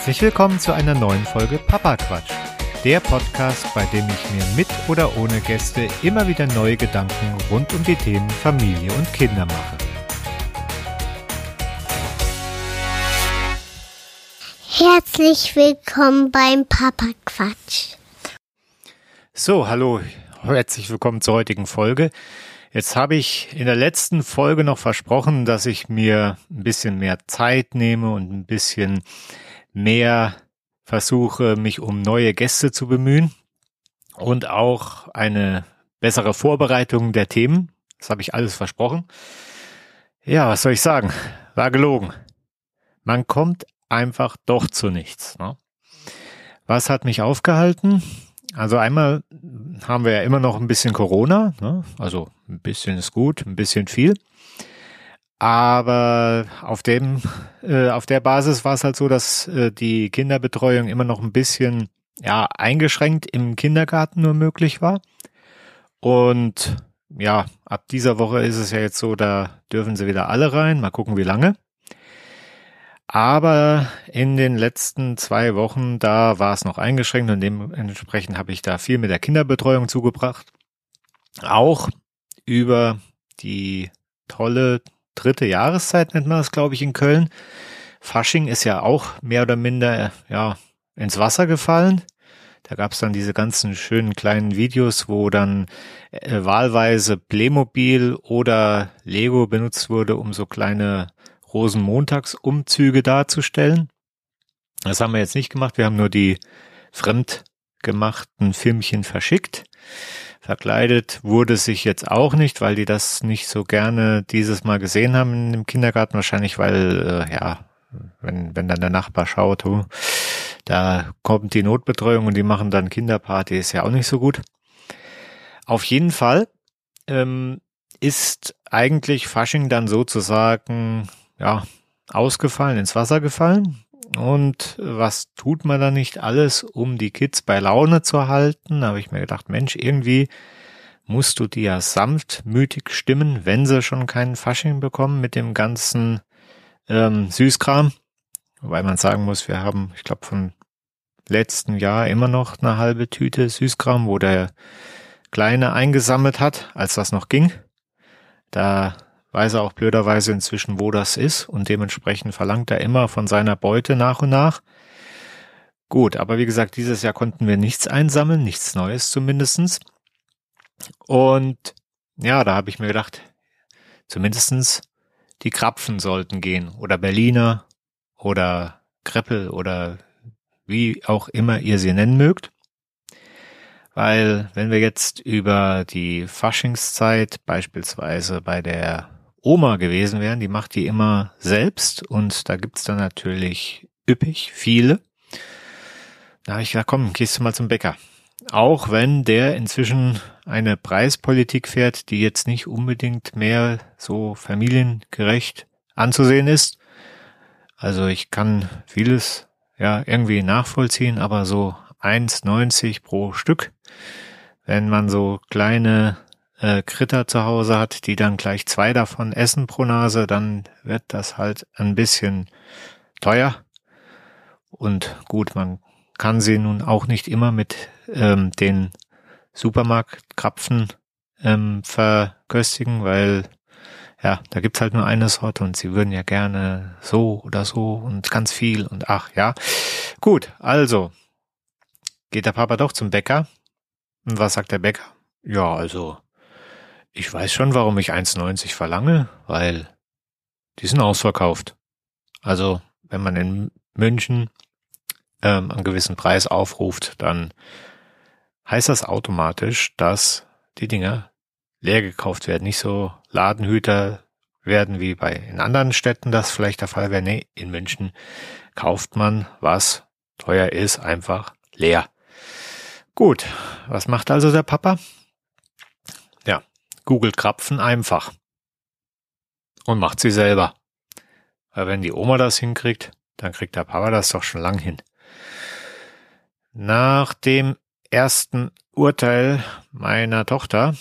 Herzlich willkommen zu einer neuen Folge Papa Quatsch. Der Podcast, bei dem ich mir mit oder ohne Gäste immer wieder neue Gedanken rund um die Themen Familie und Kinder mache. Herzlich willkommen beim Papa Quatsch. So, hallo, herzlich willkommen zur heutigen Folge. Jetzt habe ich in der letzten Folge noch versprochen, dass ich mir ein bisschen mehr Zeit nehme und ein bisschen mehr versuche, mich um neue Gäste zu bemühen und auch eine bessere Vorbereitung der Themen. Das habe ich alles versprochen. Ja, was soll ich sagen? War gelogen. Man kommt einfach doch zu nichts. Ne? Was hat mich aufgehalten? Also einmal haben wir ja immer noch ein bisschen Corona. Ne? Also ein bisschen ist gut, ein bisschen viel. Aber auf dem, äh, auf der Basis war es halt so, dass äh, die Kinderbetreuung immer noch ein bisschen ja eingeschränkt im Kindergarten nur möglich war. Und ja, ab dieser Woche ist es ja jetzt so, da dürfen sie wieder alle rein. Mal gucken, wie lange. Aber in den letzten zwei Wochen, da war es noch eingeschränkt und dementsprechend habe ich da viel mit der Kinderbetreuung zugebracht. Auch über die tolle dritte Jahreszeit nennt man das, glaube ich, in Köln. Fasching ist ja auch mehr oder minder ja ins Wasser gefallen. Da gab es dann diese ganzen schönen kleinen Videos, wo dann äh, wahlweise Playmobil oder Lego benutzt wurde, um so kleine Rosenmontagsumzüge darzustellen. Das haben wir jetzt nicht gemacht. Wir haben nur die fremdgemachten Filmchen verschickt. Verkleidet wurde sich jetzt auch nicht, weil die das nicht so gerne dieses Mal gesehen haben im Kindergarten. Wahrscheinlich, weil, äh, ja, wenn, wenn dann der Nachbar schaut, oh, da kommt die Notbetreuung und die machen dann Kinderparty, ist ja auch nicht so gut. Auf jeden Fall ähm, ist eigentlich Fasching dann sozusagen, ja, ausgefallen, ins Wasser gefallen. Und was tut man da nicht alles, um die Kids bei Laune zu halten? Da habe ich mir gedacht, Mensch, irgendwie musst du die ja sanftmütig stimmen, wenn sie schon keinen Fasching bekommen mit dem ganzen ähm, Süßkram. Wobei man sagen muss, wir haben, ich glaube, von letzten Jahr immer noch eine halbe Tüte Süßkram, wo der Kleine eingesammelt hat, als das noch ging. Da weiß er auch blöderweise inzwischen, wo das ist und dementsprechend verlangt er immer von seiner Beute nach und nach. Gut, aber wie gesagt, dieses Jahr konnten wir nichts einsammeln, nichts Neues zumindestens. Und ja, da habe ich mir gedacht, zumindestens die Krapfen sollten gehen oder Berliner oder Kreppel oder wie auch immer ihr sie nennen mögt. Weil wenn wir jetzt über die Faschingszeit beispielsweise bei der Oma gewesen wären, die macht die immer selbst und da gibt's dann natürlich üppig viele. Da habe ich gedacht, komm, gehst du mal zum Bäcker. Auch wenn der inzwischen eine Preispolitik fährt, die jetzt nicht unbedingt mehr so familiengerecht anzusehen ist. Also ich kann vieles ja irgendwie nachvollziehen, aber so 1,90 pro Stück, wenn man so kleine äh, Kritter zu Hause hat, die dann gleich zwei davon essen pro Nase, dann wird das halt ein bisschen teuer. Und gut, man kann sie nun auch nicht immer mit ähm, den Supermarktkrapfen ähm, verköstigen, weil ja, da gibt's halt nur eine Sorte und sie würden ja gerne so oder so und ganz viel und ach ja. Gut, also geht der Papa doch zum Bäcker. Und was sagt der Bäcker? Ja, also ich weiß schon, warum ich 1,90 verlange, weil die sind ausverkauft. Also, wenn man in München ähm, einen gewissen Preis aufruft, dann heißt das automatisch, dass die Dinger leer gekauft werden. Nicht so Ladenhüter werden wie bei in anderen Städten das vielleicht der Fall wäre. Nee, in München kauft man, was teuer ist, einfach leer. Gut, was macht also der Papa? Google Krapfen einfach. Und macht sie selber. Weil wenn die Oma das hinkriegt, dann kriegt der Papa das doch schon lang hin. Nach dem ersten Urteil meiner Tochter,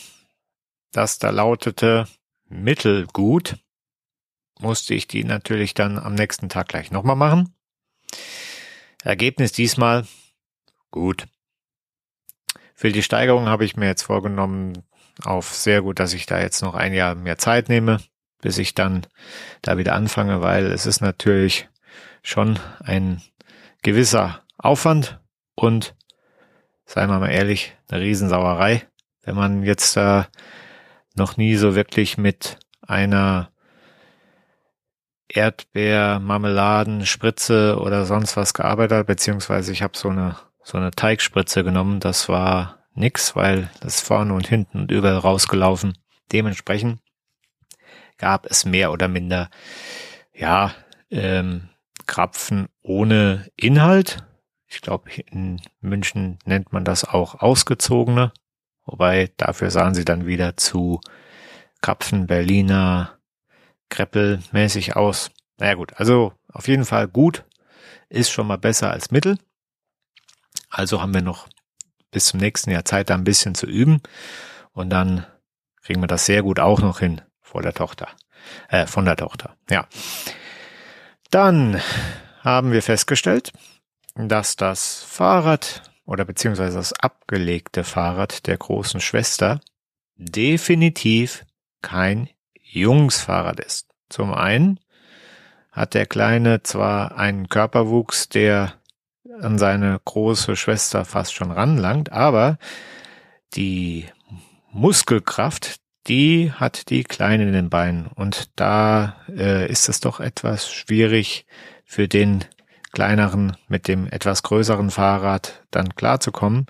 das da lautete mittelgut, musste ich die natürlich dann am nächsten Tag gleich nochmal machen. Ergebnis diesmal gut. Für die Steigerung habe ich mir jetzt vorgenommen, auf sehr gut, dass ich da jetzt noch ein Jahr mehr Zeit nehme, bis ich dann da wieder anfange, weil es ist natürlich schon ein gewisser Aufwand und seien wir mal ehrlich, eine Riesensauerei, wenn man jetzt da noch nie so wirklich mit einer Erdbeer-Marmeladen-Spritze oder sonst was gearbeitet hat, beziehungsweise ich habe so eine so eine Teigspritze genommen. Das war nix, weil das vorne und hinten und überall rausgelaufen. Dementsprechend gab es mehr oder minder, ja, ähm, Krapfen ohne Inhalt. Ich glaube, in München nennt man das auch ausgezogene. Wobei dafür sahen sie dann wieder zu Krapfen Berliner Kreppel mäßig aus. Naja gut, also auf jeden Fall gut. Ist schon mal besser als Mittel. Also haben wir noch bis zum nächsten Jahr Zeit, da ein bisschen zu üben. Und dann kriegen wir das sehr gut auch noch hin vor der Tochter. Äh, von der Tochter. Ja. Dann haben wir festgestellt, dass das Fahrrad oder beziehungsweise das abgelegte Fahrrad der großen Schwester definitiv kein Jungsfahrrad ist. Zum einen hat der Kleine zwar einen Körperwuchs, der an seine große Schwester fast schon ranlangt, aber die Muskelkraft, die hat die Kleine in den Beinen. Und da äh, ist es doch etwas schwierig für den kleineren mit dem etwas größeren Fahrrad dann klarzukommen.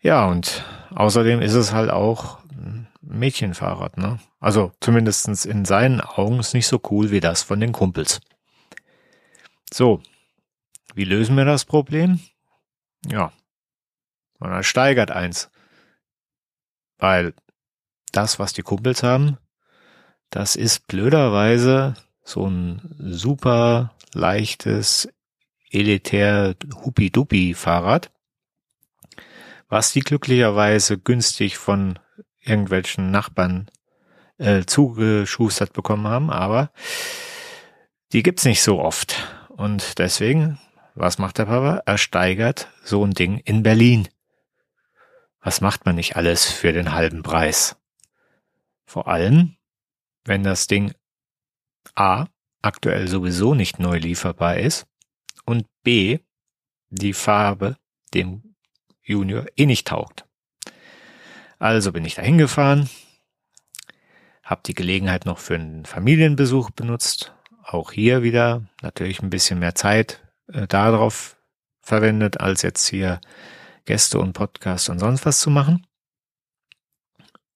Ja, und außerdem ist es halt auch ein Mädchenfahrrad, ne? Also zumindestens in seinen Augen ist nicht so cool wie das von den Kumpels. So, wie lösen wir das Problem? Ja, man ersteigert eins. Weil das, was die Kumpels haben, das ist blöderweise so ein super leichtes, elitär Hupi-Dupi-Fahrrad, was die glücklicherweise günstig von irgendwelchen Nachbarn äh, zugeschustert bekommen haben, aber die gibt's nicht so oft. Und deswegen was macht der Papa? Er steigert so ein Ding in Berlin. Was macht man nicht alles für den halben Preis? Vor allem, wenn das Ding A aktuell sowieso nicht neu lieferbar ist und B die Farbe dem Junior eh nicht taugt. Also bin ich da hingefahren, habe die Gelegenheit noch für einen Familienbesuch benutzt. Auch hier wieder natürlich ein bisschen mehr Zeit äh, darauf verwendet, als jetzt hier Gäste und Podcast und sonst was zu machen.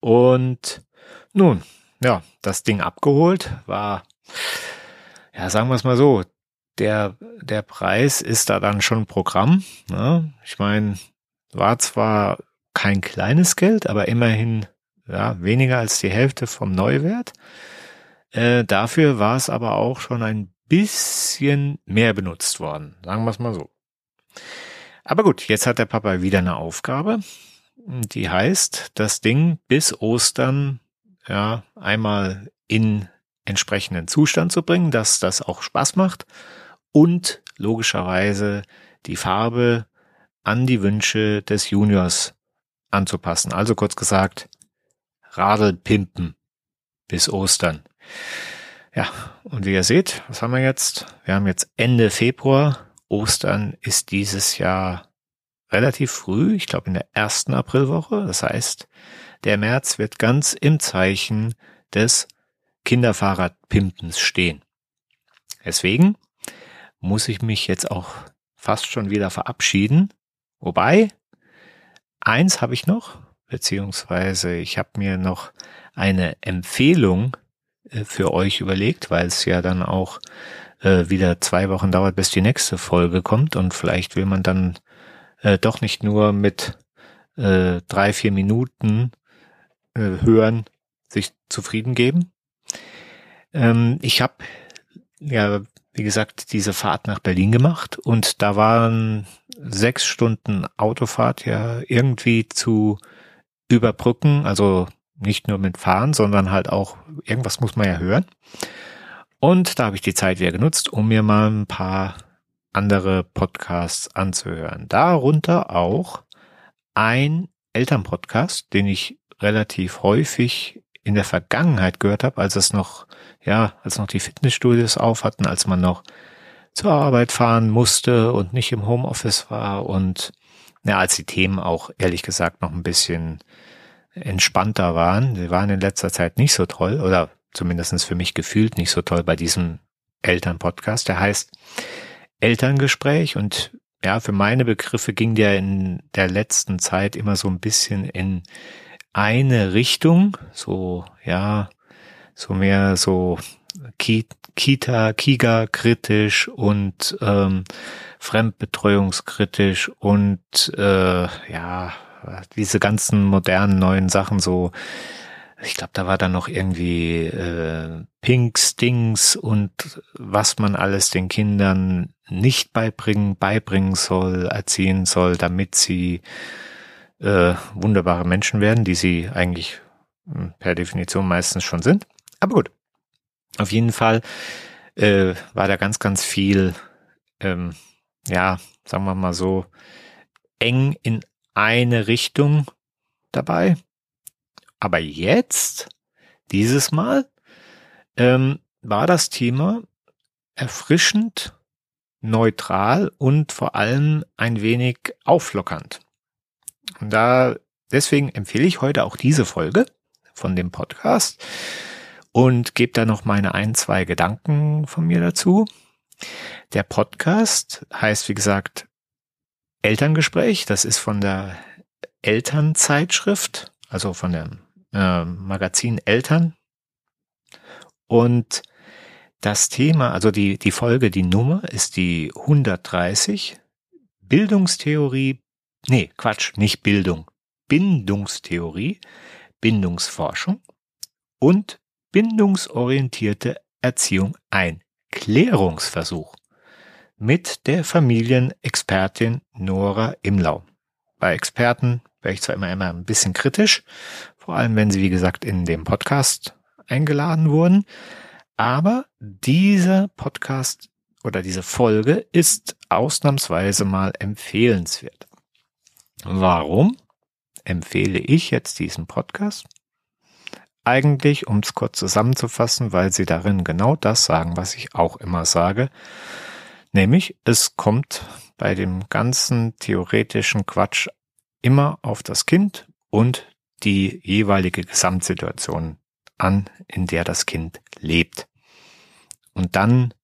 Und nun, ja, das Ding abgeholt war, ja, sagen wir es mal so, der, der Preis ist da dann schon Programm. Ne? Ich meine, war zwar kein kleines Geld, aber immerhin ja, weniger als die Hälfte vom Neuwert. Äh, dafür war es aber auch schon ein bisschen mehr benutzt worden, sagen wir es mal so. Aber gut, jetzt hat der Papa wieder eine Aufgabe, die heißt, das Ding bis Ostern ja einmal in entsprechenden Zustand zu bringen, dass das auch Spaß macht und logischerweise die Farbe an die Wünsche des Juniors anzupassen. Also kurz gesagt, Radl pimpen bis Ostern. Ja, und wie ihr seht, was haben wir jetzt? Wir haben jetzt Ende Februar. Ostern ist dieses Jahr relativ früh, ich glaube in der ersten Aprilwoche. Das heißt, der März wird ganz im Zeichen des Kinderfahrradpimpens stehen. Deswegen muss ich mich jetzt auch fast schon wieder verabschieden. Wobei, eins habe ich noch, beziehungsweise ich habe mir noch eine Empfehlung für euch überlegt, weil es ja dann auch äh, wieder zwei Wochen dauert, bis die nächste Folge kommt. Und vielleicht will man dann äh, doch nicht nur mit äh, drei, vier Minuten äh, hören, sich zufrieden geben. Ähm, ich habe ja, wie gesagt, diese Fahrt nach Berlin gemacht. Und da waren sechs Stunden Autofahrt ja irgendwie zu überbrücken, also nicht nur mit Fahren, sondern halt auch, irgendwas muss man ja hören. Und da habe ich die Zeit wieder genutzt, um mir mal ein paar andere Podcasts anzuhören. Darunter auch ein Elternpodcast, den ich relativ häufig in der Vergangenheit gehört habe, als es noch, ja, als noch die Fitnessstudios auf hatten, als man noch zur Arbeit fahren musste und nicht im Homeoffice war und ja, als die Themen auch ehrlich gesagt noch ein bisschen entspannter waren. Sie waren in letzter Zeit nicht so toll oder zumindestens für mich gefühlt nicht so toll bei diesem Elternpodcast. Der heißt Elterngespräch und ja, für meine Begriffe ging der in der letzten Zeit immer so ein bisschen in eine Richtung, so, ja, so mehr so Kita, Kiga kritisch und ähm, fremdbetreuungskritisch und äh, ja, diese ganzen modernen neuen Sachen so ich glaube, da war dann noch irgendwie äh, Pink Stings und was man alles den Kindern nicht beibringen, beibringen soll, erziehen soll, damit sie äh, wunderbare Menschen werden, die sie eigentlich hm, per Definition meistens schon sind. Aber gut, auf jeden Fall äh, war da ganz, ganz viel, ähm, ja, sagen wir mal so, eng in eine Richtung dabei. Aber jetzt, dieses Mal, ähm, war das Thema erfrischend, neutral und vor allem ein wenig auflockernd. Und da, deswegen empfehle ich heute auch diese Folge von dem Podcast und gebe da noch meine ein, zwei Gedanken von mir dazu. Der Podcast heißt, wie gesagt, Elterngespräch. Das ist von der Elternzeitschrift, also von dem äh, Magazin Eltern. Und das Thema, also die, die Folge, die Nummer ist die 130. Bildungstheorie, nee, Quatsch, nicht Bildung. Bindungstheorie, Bindungsforschung und bindungsorientierte Erziehung ein Klärungsversuch mit der Familienexpertin Nora Imlau. Bei Experten wäre ich zwar immer, immer ein bisschen kritisch, vor allem wenn sie, wie gesagt, in dem Podcast eingeladen wurden, aber dieser Podcast oder diese Folge ist ausnahmsweise mal empfehlenswert. Warum empfehle ich jetzt diesen Podcast? Eigentlich, um es kurz zusammenzufassen, weil sie darin genau das sagen, was ich auch immer sage. Nämlich, es kommt bei dem ganzen theoretischen Quatsch immer auf das Kind und die jeweilige Gesamtsituation an, in der das Kind lebt. Und dann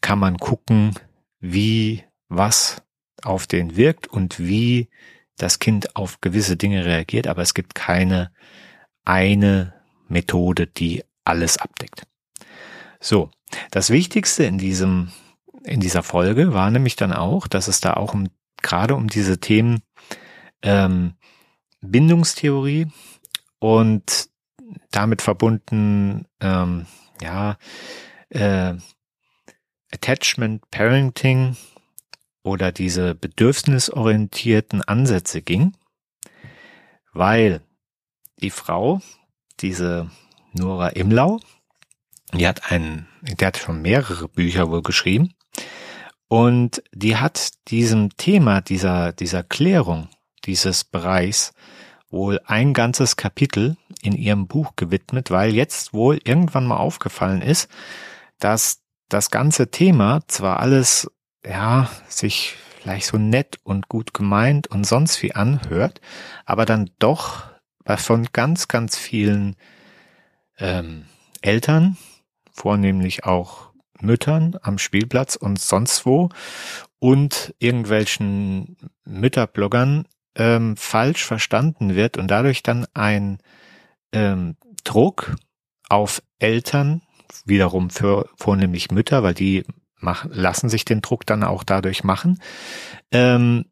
kann man gucken, wie was auf den wirkt und wie das Kind auf gewisse Dinge reagiert, aber es gibt keine eine Methode, die alles abdeckt. So, das Wichtigste in diesem in dieser Folge war nämlich dann auch, dass es da auch um gerade um diese Themen ähm, Bindungstheorie und damit verbunden ähm, ja äh, Attachment Parenting oder diese bedürfnisorientierten Ansätze ging, weil die Frau, diese Nora Imlau, die hat einen, die hat schon mehrere Bücher wohl geschrieben und die hat diesem Thema dieser, dieser Klärung dieses Bereichs wohl ein ganzes Kapitel in ihrem Buch gewidmet, weil jetzt wohl irgendwann mal aufgefallen ist, dass das ganze Thema zwar alles, ja, sich vielleicht so nett und gut gemeint und sonst wie anhört, aber dann doch von ganz, ganz vielen ähm, Eltern, vornehmlich auch Müttern am Spielplatz und sonst wo und irgendwelchen Mütterbloggern ähm, falsch verstanden wird und dadurch dann ein ähm, Druck auf Eltern, wiederum für vornehmlich Mütter, weil die machen, lassen sich den Druck dann auch dadurch machen, ähm,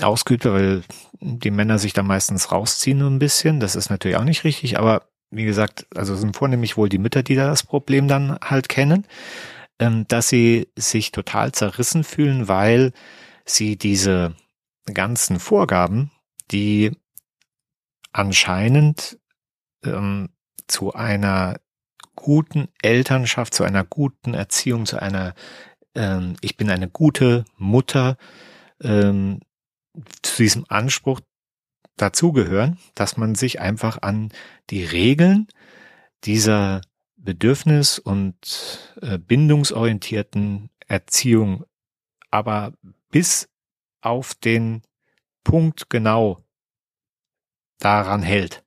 ausgeübt, weil die Männer sich da meistens rausziehen nur ein bisschen. Das ist natürlich auch nicht richtig, aber wie gesagt, also sind vornehmlich wohl die Mütter, die da das Problem dann halt kennen, dass sie sich total zerrissen fühlen, weil sie diese ganzen Vorgaben, die anscheinend ähm, zu einer guten Elternschaft, zu einer guten Erziehung, zu einer ähm, ich bin eine gute Mutter, ähm, zu diesem Anspruch dazugehören, dass man sich einfach an die Regeln dieser bedürfnis- und äh, bindungsorientierten Erziehung aber bis auf den Punkt genau daran hält.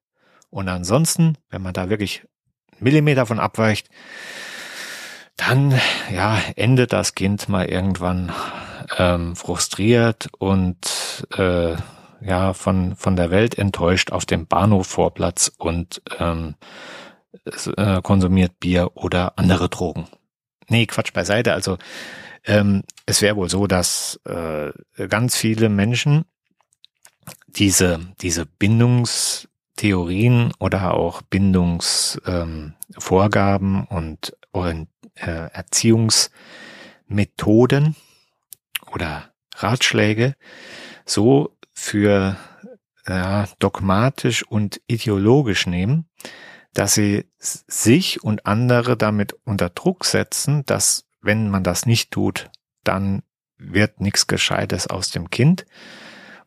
Und ansonsten, wenn man da wirklich Millimeter von abweicht, dann ja endet das Kind mal irgendwann ähm, frustriert und äh, ja von von der Welt enttäuscht auf dem Bahnhofvorplatz und ähm, äh, konsumiert Bier oder andere Drogen. Nee, Quatsch beiseite. Also ähm, es wäre wohl so, dass äh, ganz viele Menschen diese diese Bindungstheorien oder auch Bindungsvorgaben ähm, und äh, Erziehungsmethoden oder Ratschläge so für ja, dogmatisch und ideologisch nehmen, dass sie sich und andere damit unter Druck setzen, dass wenn man das nicht tut, dann wird nichts Gescheites aus dem Kind.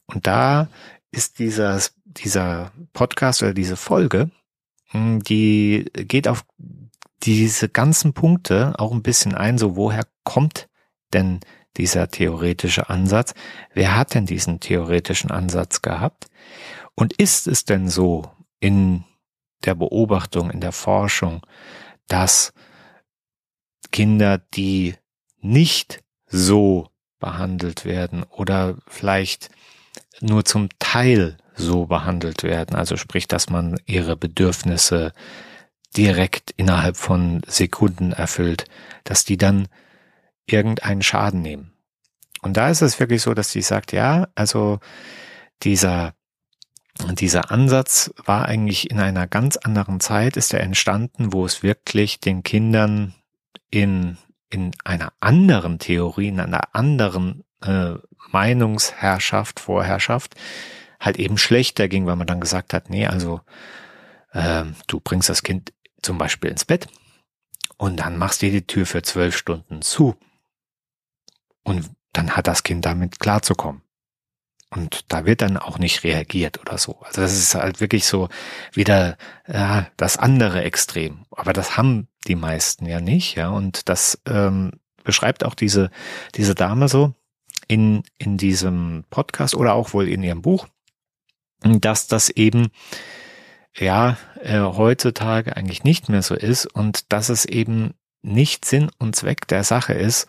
Und da ist dieser, dieser Podcast oder diese Folge, hm, die geht auf diese ganzen Punkte auch ein bisschen ein, so woher kommt denn dieser theoretische Ansatz? Wer hat denn diesen theoretischen Ansatz gehabt? Und ist es denn so in der Beobachtung, in der Forschung, dass Kinder, die nicht so behandelt werden oder vielleicht nur zum Teil so behandelt werden, also sprich, dass man ihre Bedürfnisse direkt innerhalb von Sekunden erfüllt, dass die dann irgendeinen Schaden nehmen. Und da ist es wirklich so, dass sie sagt, ja, also dieser dieser Ansatz war eigentlich in einer ganz anderen Zeit, ist er entstanden, wo es wirklich den Kindern in, in einer anderen Theorie, in einer anderen äh, Meinungsherrschaft, Vorherrschaft halt eben schlechter ging, weil man dann gesagt hat, nee, also äh, du bringst das Kind zum Beispiel ins Bett und dann machst du die Tür für zwölf Stunden zu. Und dann hat das Kind damit klarzukommen. Und da wird dann auch nicht reagiert oder so. Also das ist halt wirklich so wieder ja, das andere Extrem. Aber das haben die meisten ja nicht, ja. Und das ähm, beschreibt auch diese diese Dame so in in diesem Podcast oder auch wohl in ihrem Buch, dass das eben ja äh, heutzutage eigentlich nicht mehr so ist und dass es eben nicht Sinn und Zweck der Sache ist,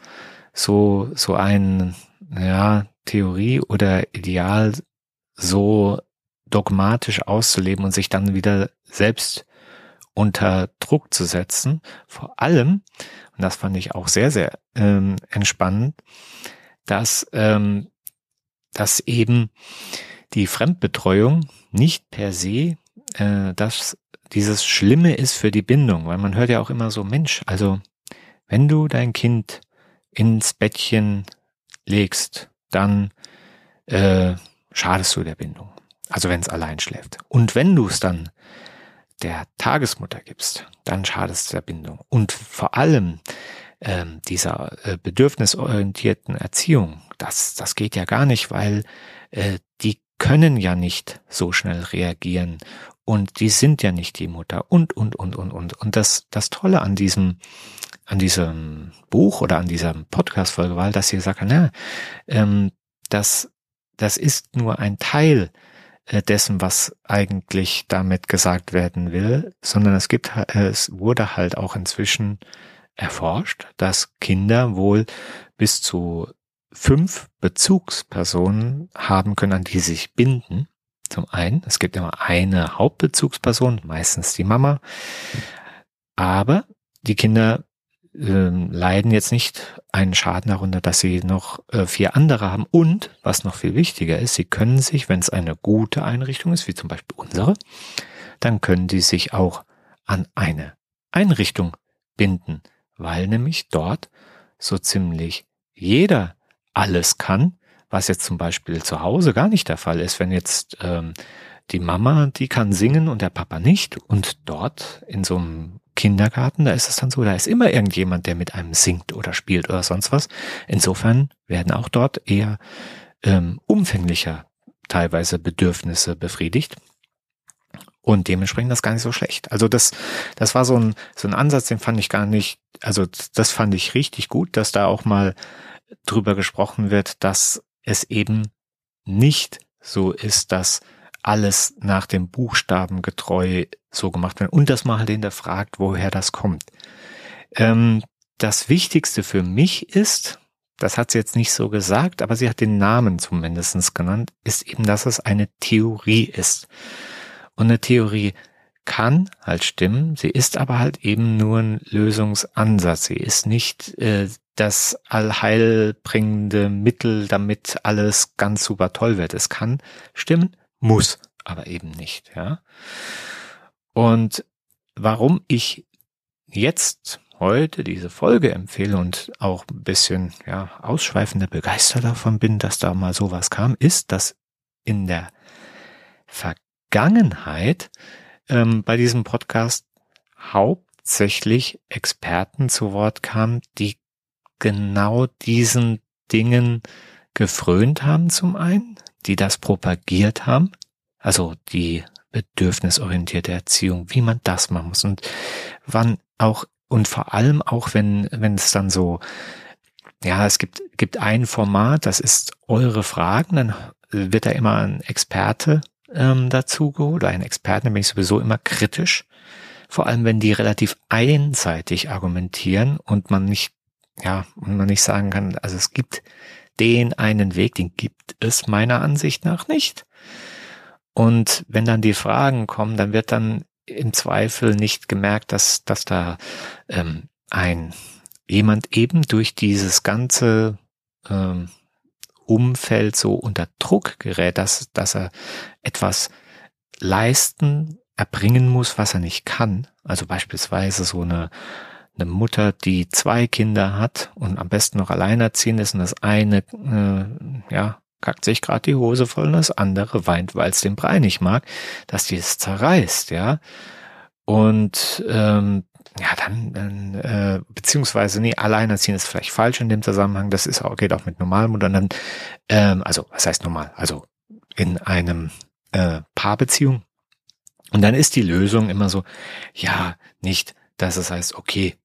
so so ein ja Theorie oder Ideal so dogmatisch auszuleben und sich dann wieder selbst unter Druck zu setzen. Vor allem, und das fand ich auch sehr, sehr ähm, entspannend, dass, ähm, dass eben die Fremdbetreuung nicht per se äh, dass dieses Schlimme ist für die Bindung, weil man hört ja auch immer so, Mensch, also wenn du dein Kind ins Bettchen legst, dann äh, schadest du der Bindung. Also wenn es allein schläft. Und wenn du es dann der Tagesmutter gibst, dann schadest du der Bindung. Und vor allem ähm, dieser äh, bedürfnisorientierten Erziehung, das, das geht ja gar nicht, weil äh, die können ja nicht so schnell reagieren und die sind ja nicht die Mutter und, und, und, und, und. Und das, das Tolle an diesem, an diesem Buch oder an dieser Podcast-Folge war, dass sie gesagt haben, na, ähm, das, das ist nur ein Teil äh, dessen, was eigentlich damit gesagt werden will, sondern es gibt, es wurde halt auch inzwischen erforscht, dass Kinder wohl bis zu fünf Bezugspersonen haben können, an die sie sich binden. Zum einen, es gibt immer eine Hauptbezugsperson, meistens die Mama, aber die Kinder äh, leiden jetzt nicht einen Schaden darunter, dass sie noch äh, vier andere haben. Und, was noch viel wichtiger ist, sie können sich, wenn es eine gute Einrichtung ist, wie zum Beispiel unsere, dann können die sich auch an eine Einrichtung binden, weil nämlich dort so ziemlich jeder alles kann, was jetzt zum Beispiel zu Hause gar nicht der Fall ist, wenn jetzt ähm, die Mama, die kann singen und der Papa nicht und dort in so einem Kindergarten, da ist es dann so, da ist immer irgendjemand, der mit einem singt oder spielt oder sonst was. Insofern werden auch dort eher ähm, umfänglicher teilweise Bedürfnisse befriedigt. Und dementsprechend das gar nicht so schlecht. Also das, das war so ein, so ein Ansatz, den fand ich gar nicht, also das fand ich richtig gut, dass da auch mal drüber gesprochen wird, dass es eben nicht so ist, dass alles nach dem Buchstaben getreu so gemacht wird und dass man halt hinterfragt, woher das kommt. Ähm, das Wichtigste für mich ist, das hat sie jetzt nicht so gesagt, aber sie hat den Namen zumindestens genannt, ist eben, dass es eine Theorie ist. Und eine Theorie kann halt stimmen, sie ist aber halt eben nur ein Lösungsansatz. Sie ist nicht äh, das allheilbringende Mittel, damit alles ganz super toll wird. Es kann stimmen, muss aber eben nicht, ja. Und warum ich jetzt heute diese Folge empfehle und auch ein bisschen, ja, ausschweifender begeistert davon bin, dass da mal sowas kam, ist, dass in der Vergangenheit ähm, bei diesem Podcast hauptsächlich Experten zu Wort kamen, die genau diesen Dingen gefrönt haben zum einen, die das propagiert haben, also die bedürfnisorientierte Erziehung, wie man das machen muss. Und wann auch und vor allem auch wenn wenn es dann so ja es gibt gibt ein Format, das ist eure Fragen, dann wird da immer ein Experte ähm, dazu geholt oder ein Experten, bin ich sowieso immer kritisch, vor allem wenn die relativ einseitig argumentieren und man nicht ja und man nicht sagen kann, also es gibt den einen Weg, den gibt es meiner Ansicht nach nicht. Und wenn dann die Fragen kommen, dann wird dann im Zweifel nicht gemerkt, dass, dass da ähm, ein jemand eben durch dieses ganze ähm, Umfeld so unter Druck gerät, dass, dass er etwas leisten, erbringen muss, was er nicht kann. Also beispielsweise so eine, eine Mutter, die zwei Kinder hat und am besten noch alleinerziehend ist und das eine, äh, ja, kackt sich gerade die Hose voll und das andere weint, weil es den Brei nicht mag, dass die es zerreißt, ja. Und ähm, ja, dann, dann äh, beziehungsweise, nee, alleinerziehend ist vielleicht falsch in dem Zusammenhang, das ist auch, geht auch mit Normalmuttern dann, ähm, also was heißt normal? Also in einem äh, Paarbeziehung. Und dann ist die Lösung immer so, ja, nicht, dass es heißt, okay,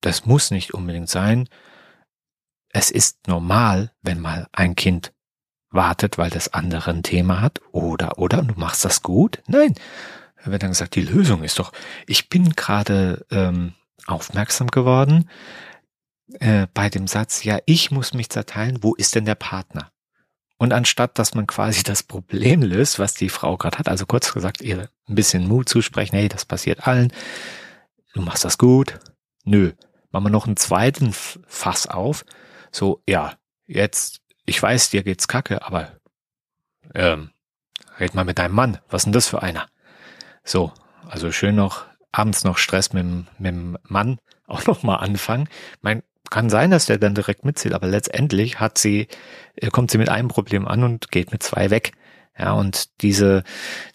das muss nicht unbedingt sein. Es ist normal, wenn mal ein Kind wartet, weil das andere ein Thema hat, oder, oder, du machst das gut? Nein. Da wird dann gesagt, die Lösung ist doch, ich bin gerade ähm, aufmerksam geworden äh, bei dem Satz, ja, ich muss mich zerteilen, wo ist denn der Partner? Und anstatt, dass man quasi das Problem löst, was die Frau gerade hat, also kurz gesagt, ihr ein bisschen Mut zusprechen, hey, das passiert allen, du machst das gut, nö, machen wir noch einen zweiten Fass auf, so, ja, jetzt, ich weiß, dir geht's kacke, aber ähm, red mal mit deinem Mann, was denn das für einer? So, also schön noch abends noch Stress mit, mit dem Mann auch noch mal anfangen. Mein, kann sein, dass der dann direkt mitzählt, aber letztendlich hat sie, äh, kommt sie mit einem Problem an und geht mit zwei weg. Ja, und diese,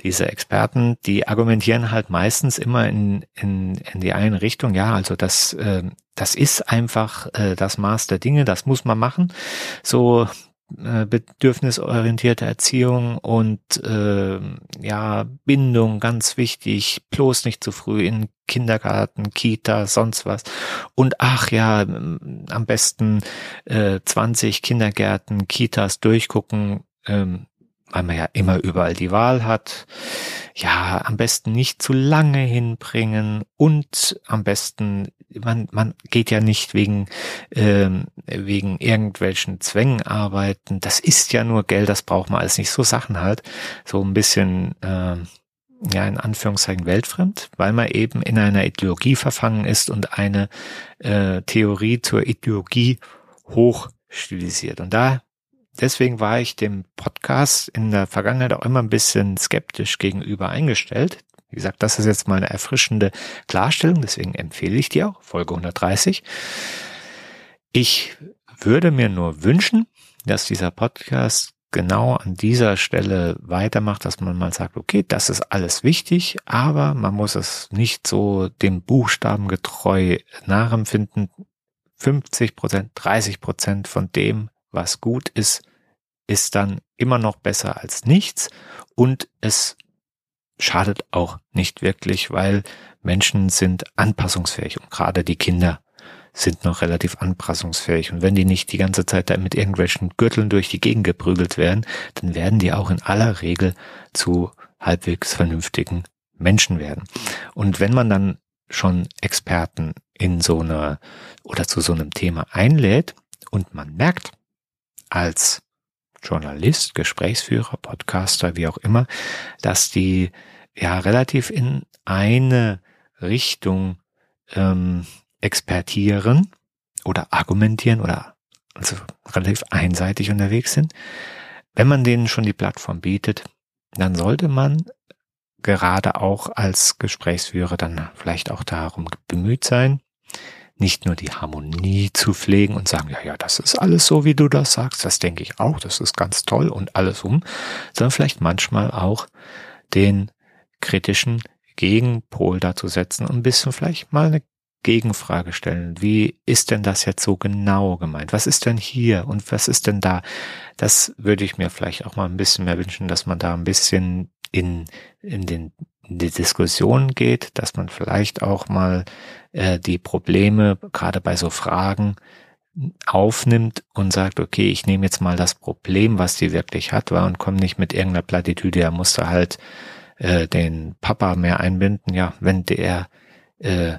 diese Experten, die argumentieren halt meistens immer in, in, in die eine Richtung. Ja, also das, äh, das ist einfach äh, das Maß der Dinge, das muss man machen. So äh, bedürfnisorientierte Erziehung und äh, ja Bindung ganz wichtig, bloß nicht zu früh in Kindergarten, Kita, sonst was. Und ach ja, am besten äh, 20 Kindergärten, Kitas durchgucken, ähm, weil man ja immer überall die Wahl hat. Ja, am besten nicht zu lange hinbringen und am besten man, man geht ja nicht wegen, ähm, wegen irgendwelchen Zwängen arbeiten. Das ist ja nur Geld, das braucht man alles nicht. So Sachen halt. So ein bisschen, äh, ja, in Anführungszeichen weltfremd, weil man eben in einer Ideologie verfangen ist und eine äh, Theorie zur Ideologie hochstilisiert. Und da deswegen war ich dem Podcast in der Vergangenheit auch immer ein bisschen skeptisch gegenüber eingestellt. Wie gesagt, das ist jetzt mal eine erfrischende Klarstellung, deswegen empfehle ich dir auch Folge 130. Ich würde mir nur wünschen, dass dieser Podcast genau an dieser Stelle weitermacht, dass man mal sagt, okay, das ist alles wichtig, aber man muss es nicht so dem Buchstaben getreu nachempfinden. 50 Prozent, 30 Prozent von dem, was gut ist, ist dann immer noch besser als nichts und es schadet auch nicht wirklich, weil Menschen sind anpassungsfähig und gerade die Kinder sind noch relativ anpassungsfähig. Und wenn die nicht die ganze Zeit da mit irgendwelchen Gürteln durch die Gegend geprügelt werden, dann werden die auch in aller Regel zu halbwegs vernünftigen Menschen werden. Und wenn man dann schon Experten in so einer oder zu so einem Thema einlädt und man merkt als Journalist, Gesprächsführer, Podcaster, wie auch immer, dass die ja relativ in eine Richtung ähm, expertieren oder argumentieren oder also relativ einseitig unterwegs sind. Wenn man denen schon die Plattform bietet, dann sollte man gerade auch als Gesprächsführer dann vielleicht auch darum bemüht sein, nicht nur die Harmonie zu pflegen und sagen, ja, ja, das ist alles so, wie du das sagst, das denke ich auch, das ist ganz toll und alles um, sondern vielleicht manchmal auch den kritischen Gegenpol dazu setzen und ein bisschen vielleicht mal eine Gegenfrage stellen. Wie ist denn das jetzt so genau gemeint? Was ist denn hier und was ist denn da? Das würde ich mir vielleicht auch mal ein bisschen mehr wünschen, dass man da ein bisschen in, in, den, in die Diskussion geht, dass man vielleicht auch mal äh, die Probleme gerade bei so Fragen aufnimmt und sagt, okay, ich nehme jetzt mal das Problem, was die wirklich hat, war und komme nicht mit irgendeiner Plattitüde, er musste halt äh, den Papa mehr einbinden. Ja, wenn der äh,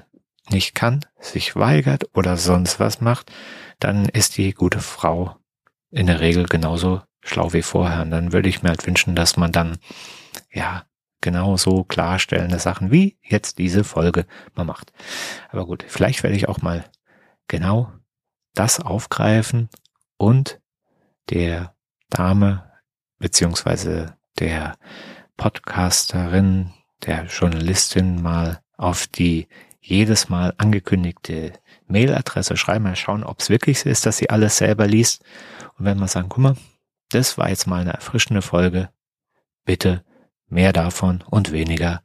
nicht kann, sich weigert oder sonst was macht, dann ist die gute Frau in der Regel genauso schlau wie vorher. Und dann würde ich mir halt wünschen, dass man dann, ja, genauso klarstellende Sachen wie jetzt diese Folge mal macht. Aber gut, vielleicht werde ich auch mal genau das aufgreifen und der Dame beziehungsweise der Podcasterin, der Journalistin mal auf die jedes Mal angekündigte Mailadresse schreiben, mal schauen, ob es wirklich so ist, dass sie alles selber liest. Und wenn wir sagen, guck mal, das war jetzt mal eine erfrischende Folge, bitte mehr davon und weniger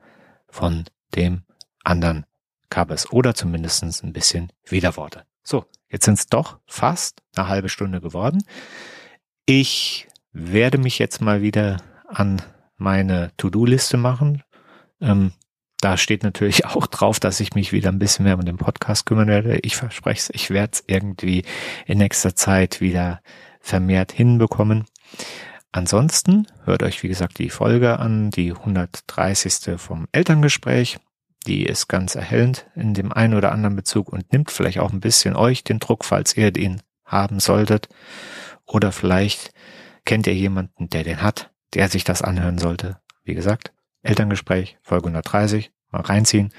von dem anderen Kabels oder zumindestens ein bisschen Widerworte. So, jetzt sind es doch fast eine halbe Stunde geworden. Ich werde mich jetzt mal wieder an meine To-Do-Liste machen. Ähm, da steht natürlich auch drauf, dass ich mich wieder ein bisschen mehr um den Podcast kümmern werde. Ich verspreche es, ich werde es irgendwie in nächster Zeit wieder vermehrt hinbekommen. Ansonsten hört euch, wie gesagt, die Folge an, die 130. vom Elterngespräch. Die ist ganz erhellend in dem einen oder anderen Bezug und nimmt vielleicht auch ein bisschen euch den Druck, falls ihr den haben solltet. Oder vielleicht kennt ihr jemanden, der den hat, der sich das anhören sollte. Wie gesagt, Elterngespräch, Folge 130, mal reinziehen.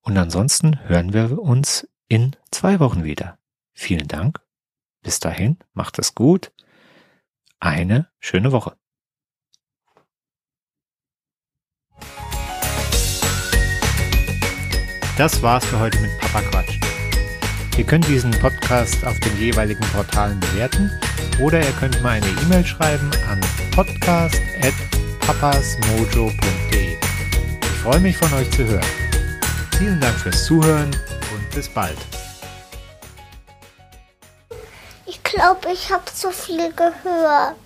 Und ansonsten hören wir uns in zwei Wochen wieder. Vielen Dank. Bis dahin, macht es gut. Eine schöne Woche. Das war's für heute mit Papa Quatsch. Ihr könnt diesen Podcast auf den jeweiligen Portalen bewerten oder ihr könnt mir eine E-Mail schreiben an podcast.papasmojo.de. Ich freue mich von euch zu hören. Vielen Dank fürs Zuhören und bis bald. Glaube, ich habe zu viel gehört.